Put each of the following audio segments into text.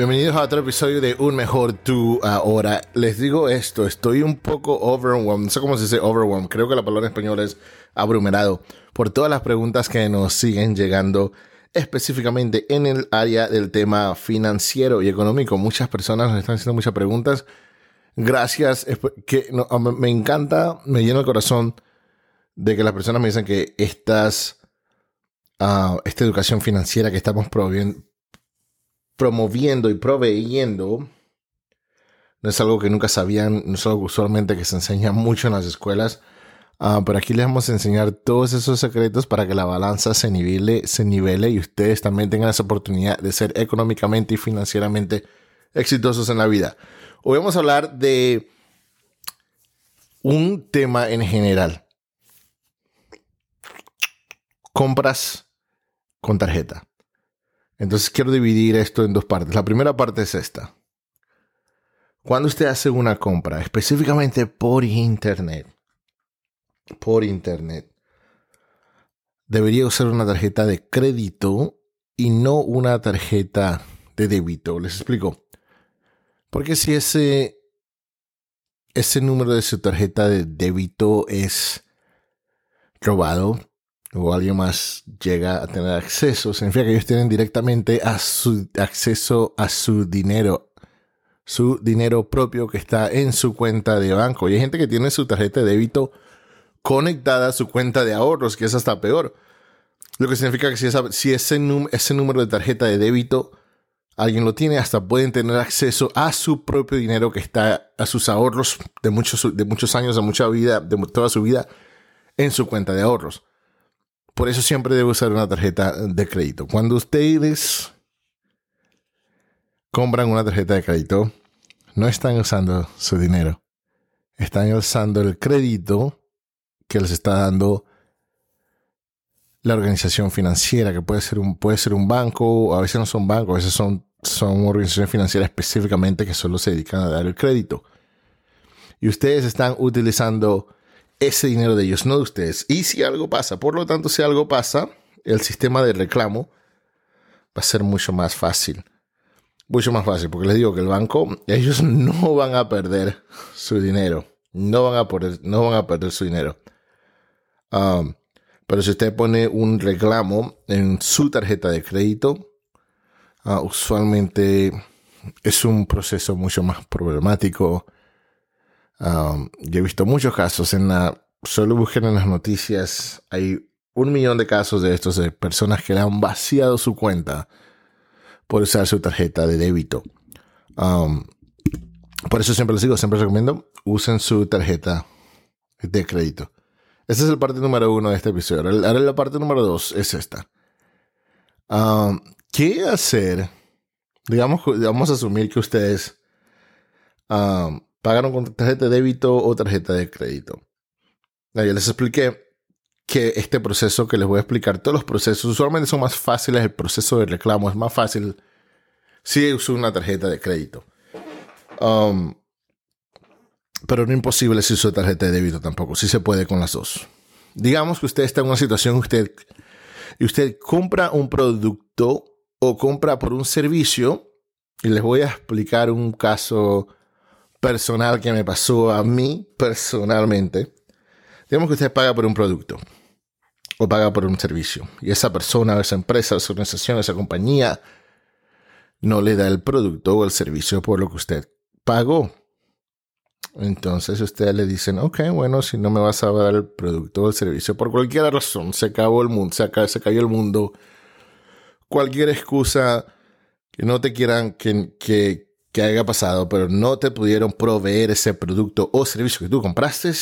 Bienvenidos a otro episodio de Un Mejor Tú Ahora. Les digo esto, estoy un poco overwhelmed, no sé cómo se dice overwhelmed, creo que la palabra en español es abrumerado por todas las preguntas que nos siguen llegando específicamente en el área del tema financiero y económico. Muchas personas nos están haciendo muchas preguntas. Gracias, que me encanta, me llena el corazón de que las personas me dicen que estas, uh, esta educación financiera que estamos promoviendo, promoviendo y proveyendo no es algo que nunca sabían, no es algo usualmente que se enseña mucho en las escuelas. Uh, pero aquí les vamos a enseñar todos esos secretos para que la balanza se nivele, se nivele y ustedes también tengan esa oportunidad de ser económicamente y financieramente exitosos en la vida. Hoy vamos a hablar de un tema en general. Compras con tarjeta. Entonces quiero dividir esto en dos partes. La primera parte es esta. Cuando usted hace una compra, específicamente por internet, por internet, debería usar una tarjeta de crédito y no una tarjeta de débito. Les explico. Porque si ese, ese número de su tarjeta de débito es robado, o alguien más llega a tener acceso, significa que ellos tienen directamente a acceso a su dinero, su dinero propio que está en su cuenta de banco. Y hay gente que tiene su tarjeta de débito conectada a su cuenta de ahorros, que es hasta peor. Lo que significa que si, ese, ese número de tarjeta de débito alguien lo tiene, hasta pueden tener acceso a su propio dinero que está, a sus ahorros de muchos, años, de mucha vida, de toda su vida, en su cuenta de ahorros. Por eso siempre debe usar una tarjeta de crédito. Cuando ustedes compran una tarjeta de crédito, no están usando su dinero. Están usando el crédito que les está dando la organización financiera, que puede ser un, puede ser un banco, a veces no son bancos, a veces son, son organizaciones financieras específicamente que solo se dedican a dar el crédito. Y ustedes están utilizando ese dinero de ellos, no de ustedes. Y si algo pasa, por lo tanto, si algo pasa, el sistema de reclamo va a ser mucho más fácil. Mucho más fácil, porque les digo que el banco, ellos no van a perder su dinero. No van a, perder, no van a perder su dinero. Um, pero si usted pone un reclamo en su tarjeta de crédito, uh, usualmente es un proceso mucho más problemático Um, yo he visto muchos casos en la, solo busquen en las noticias, hay un millón de casos de estos de personas que le han vaciado su cuenta por usar su tarjeta de débito. Um, por eso siempre les digo, siempre recomiendo, usen su tarjeta de crédito. Esa es la parte número uno de este episodio. Ahora la parte número dos es esta. Um, ¿Qué hacer? Digamos, vamos a asumir que ustedes pagaron con tarjeta de débito o tarjeta de crédito. Ya les expliqué que este proceso que les voy a explicar, todos los procesos usualmente son más fáciles, el proceso de reclamo es más fácil si uso una tarjeta de crédito. Um, pero no imposible si uso tarjeta de débito tampoco, si se puede con las dos. Digamos que usted está en una situación usted, y usted compra un producto o compra por un servicio, y les voy a explicar un caso personal que me pasó a mí personalmente. Digamos que usted paga por un producto o paga por un servicio y esa persona, esa empresa, esa organización, esa compañía no le da el producto o el servicio por lo que usted pagó. Entonces ustedes le dicen, ok, bueno, si no me vas a dar el producto o el servicio por cualquier razón, se acabó el mundo, se, se cayó el mundo, cualquier excusa que no te quieran, que, que, que haya pasado, pero no te pudieron proveer ese producto o servicio que tú compraste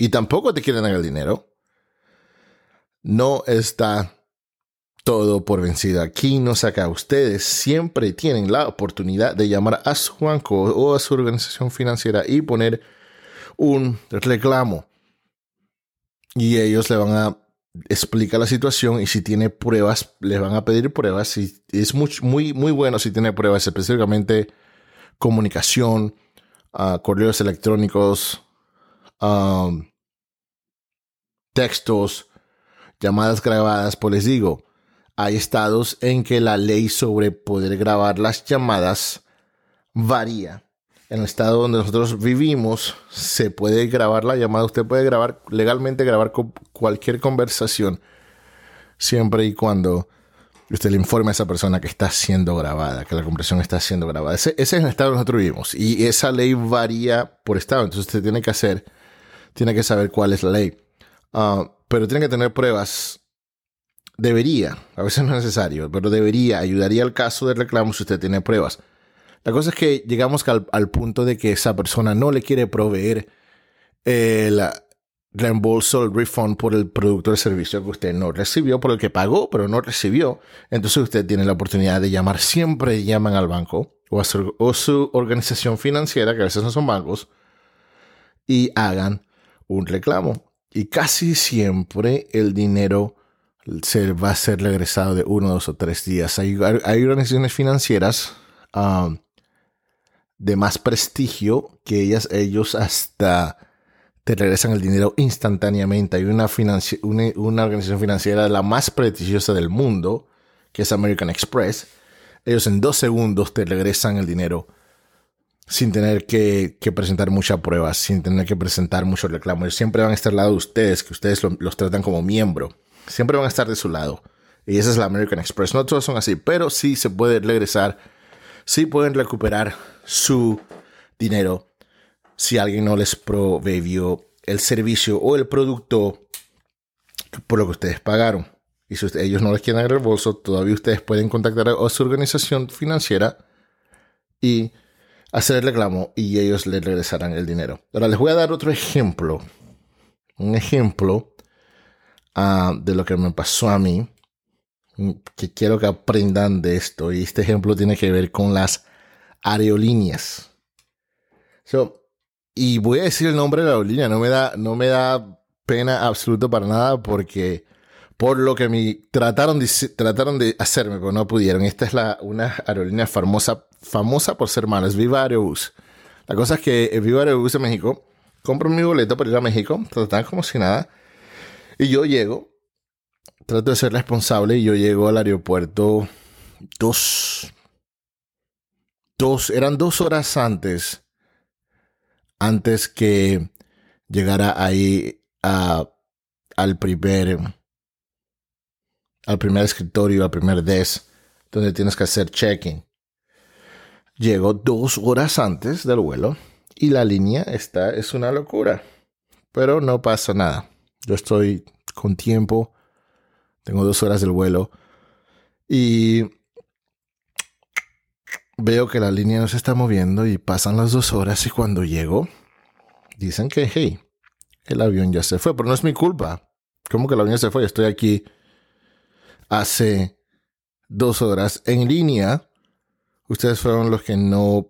y tampoco te quieren dar el dinero, no está todo por vencido. Aquí no saca. Ustedes siempre tienen la oportunidad de llamar a su banco o a su organización financiera y poner un reclamo. Y ellos le van a explica la situación y si tiene pruebas, les van a pedir pruebas. Y es muy, muy, muy bueno si tiene pruebas, específicamente comunicación, uh, correos electrónicos, textos, llamadas grabadas. Pues les digo, hay estados en que la ley sobre poder grabar las llamadas varía. En el estado donde nosotros vivimos, se puede grabar la llamada. Usted puede grabar, legalmente grabar cualquier conversación, siempre y cuando usted le informe a esa persona que está siendo grabada, que la conversación está siendo grabada. Ese, es el estado donde nosotros vivimos. Y esa ley varía por estado. Entonces usted tiene que hacer, tiene que saber cuál es la ley. Ah, pero tiene que tener pruebas debería, a veces no es necesario, pero debería, ayudaría al caso de reclamo si usted tiene pruebas. La cosa es que llegamos al, punto de que esa persona no le quiere proveer el reembolso, el refund por el producto o el servicio que usted no recibió, por el que pagó, pero no recibió. Entonces usted tiene la oportunidad de llamar, siempre llaman al banco o a su, o su organización financiera, que a veces no son bancos, y hagan un reclamo. Y casi siempre el dinero se va a ser regresado de uno, dos o tres días. Hay, organizaciones financieras um, de más prestigio que ellas, ellos hasta te regresan el dinero instantáneamente. Hay una, una, organización financiera la más prestigiosa del mundo, que es American Express. Ellos en dos segundos te regresan el dinero sin tener que, presentar muchas pruebas, sin tener que presentar muchos reclamos. Ellos siempre van a estar al lado de ustedes, que ustedes los tratan como miembro siempre van a estar de su lado. Y esa es la American Express. No todos son así, pero sí se puede regresar, sí pueden recuperar su dinero si alguien no les proveyó el servicio o el producto por lo que ustedes pagaron. Y si ellos no les quieren el bolso, todavía ustedes pueden contactar a su organización financiera y hacer el reclamo y ellos les regresarán el dinero. Ahora les voy a dar otro ejemplo. Un ejemplo Ah, de lo que me pasó a mí, que quiero que aprendan de esto. Y este ejemplo tiene que ver con las aerolíneas. y voy a decir el nombre de la aerolínea, no me da, no me da pena absoluto para nada porque por lo que me trataron de, trataron de hacerme, pero no pudieron. Esta es la, una aerolínea famosa, famosa por ser mala, es Viva Aerobús. La cosa es que Viva Aerobús de México, compro mi boleto para ir a México, tratan como si nada y yo llego, trato de ser responsable y yo llego al aeropuerto dos, dos, eran dos horas antes, antes que llegara ahí a, al primer, al primer escritorio, al primer desk, donde tienes que hacer check-in. Llego dos horas antes del vuelo y la línea está, es una locura, pero no pasa nada. Yo estoy con tiempo. Tengo dos horas del vuelo. Y veo que la línea no se está moviendo y pasan las dos horas y cuando llego, dicen que, hey, el avión ya se fue, pero no es mi culpa. ¿Cómo que el avión se fue? Estoy aquí hace dos horas en línea. Ustedes fueron los que no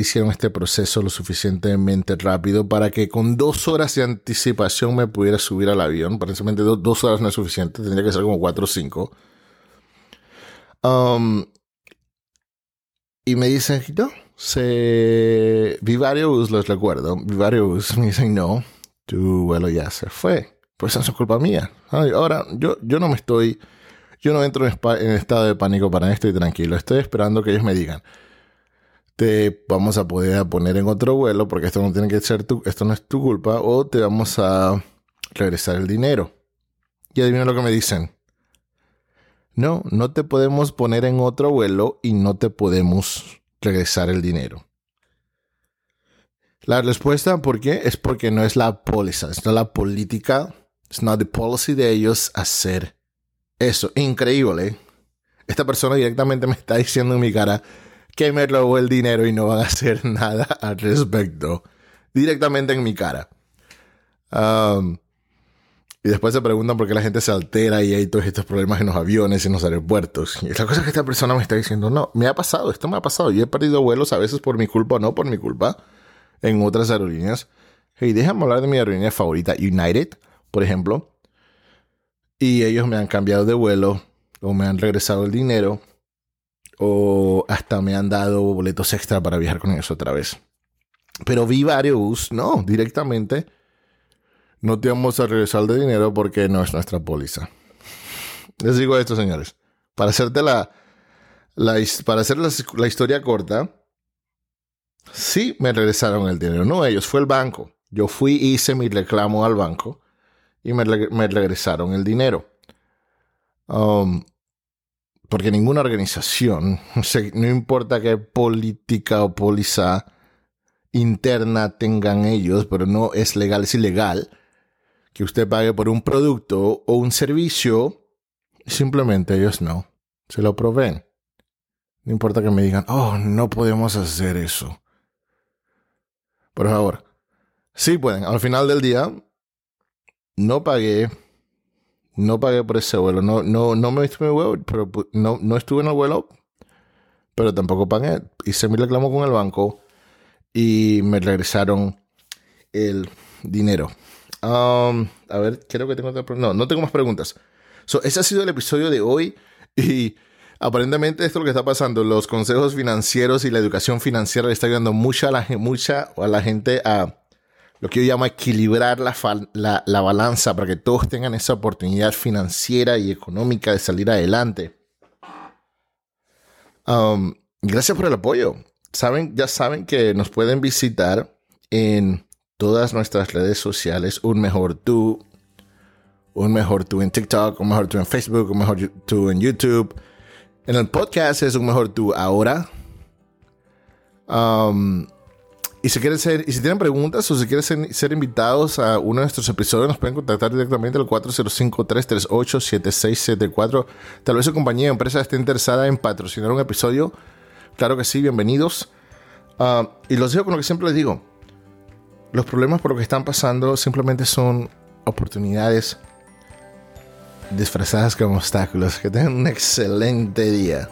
hicieron este proceso lo suficientemente rápido para que con dos horas de anticipación me pudiera subir al avión. Precisamente dos horas no es suficiente, tendría que ser como cuatro o cinco. Um, y me dicen, no, se... Vivarius, los recuerdo, Vivarius me dicen, no, tu vuelo ya se fue. Pues eso es culpa mía. ahora, yo, yo no me estoy... Yo no entro en, en estado de pánico para esto y tranquilo. Estoy esperando que ellos me digan te vamos a poder poner en otro vuelo porque esto no tiene que ser tu, esto no es tu culpa o te vamos a regresar el dinero. Y adivina lo que me dicen. No, no te podemos poner en otro vuelo y no te podemos regresar el dinero. La respuesta, ¿por qué? Es porque no es la póliza, es la política, es not the policy de ellos hacer eso. Increíble. Esta persona directamente me está diciendo en mi cara, que me robó el dinero y no van a hacer nada al respecto. Directamente en mi cara. Um, y después se preguntan por qué la gente se altera y hay todos estos problemas en los aviones y en los aeropuertos. Y la cosa que esta persona me está diciendo, no, me ha pasado, esto me ha pasado. Yo he perdido vuelos a veces por mi culpa o no por mi culpa en otras aerolíneas. Y déjame hablar de mi aerolínea favorita, United, por ejemplo. Y ellos me han cambiado de vuelo o me han regresado el dinero o hasta me han dado boletos extra para viajar con ellos otra vez. Pero varios, no, directamente no te vamos a regresar de dinero porque no es nuestra póliza. Les digo esto, señores. para hacerte la, para hacer la, historia corta, sí me regresaron el dinero. No ellos, fue el banco. Yo fui, hice mi reclamo al banco y me, regresaron el dinero. Um, porque ninguna organización, no importa qué política o póliza interna tengan ellos, pero no es legal, es ilegal que usted pague por un producto o un servicio, simplemente ellos no, se lo proveen. No importa que me digan, oh, no podemos hacer eso. Por favor, sí pueden. Al final del día, no pagué, no pagué por ese vuelo. No, no, no me en el vuelo, pero no, no estuve en el vuelo, pero tampoco pagué. Hice mi reclamo con el banco y me regresaron el dinero. Um, a ver, creo que tengo otra. No, no tengo más preguntas. So, ese ha sido el episodio de hoy y aparentemente esto es lo que está pasando. Los consejos financieros y la educación financiera le está ayudando mucho a la, mucha, a la gente a lo que yo llamo equilibrar la, la, la balanza para que todos tengan esa oportunidad financiera y económica de salir adelante. Um, gracias por el apoyo saben, ya saben que nos pueden visitar en todas nuestras redes sociales. Un mejor tú, un mejor tú en TikTok, un mejor tú en Facebook, un mejor tú en YouTube. En el podcast es un mejor tú ahora. Um, y si quieren ser, y si tienen preguntas o si quieren ser, invitados a uno de nuestros episodios, nos pueden contactar directamente al 405-338-7674. Tal vez su compañía o empresa esté interesada en patrocinar un episodio Claro que sí, bienvenidos. Ah, y los digo con lo que siempre les digo. Los problemas por lo que están pasando simplemente son oportunidades disfrazadas como obstáculos. Que tengan un excelente día.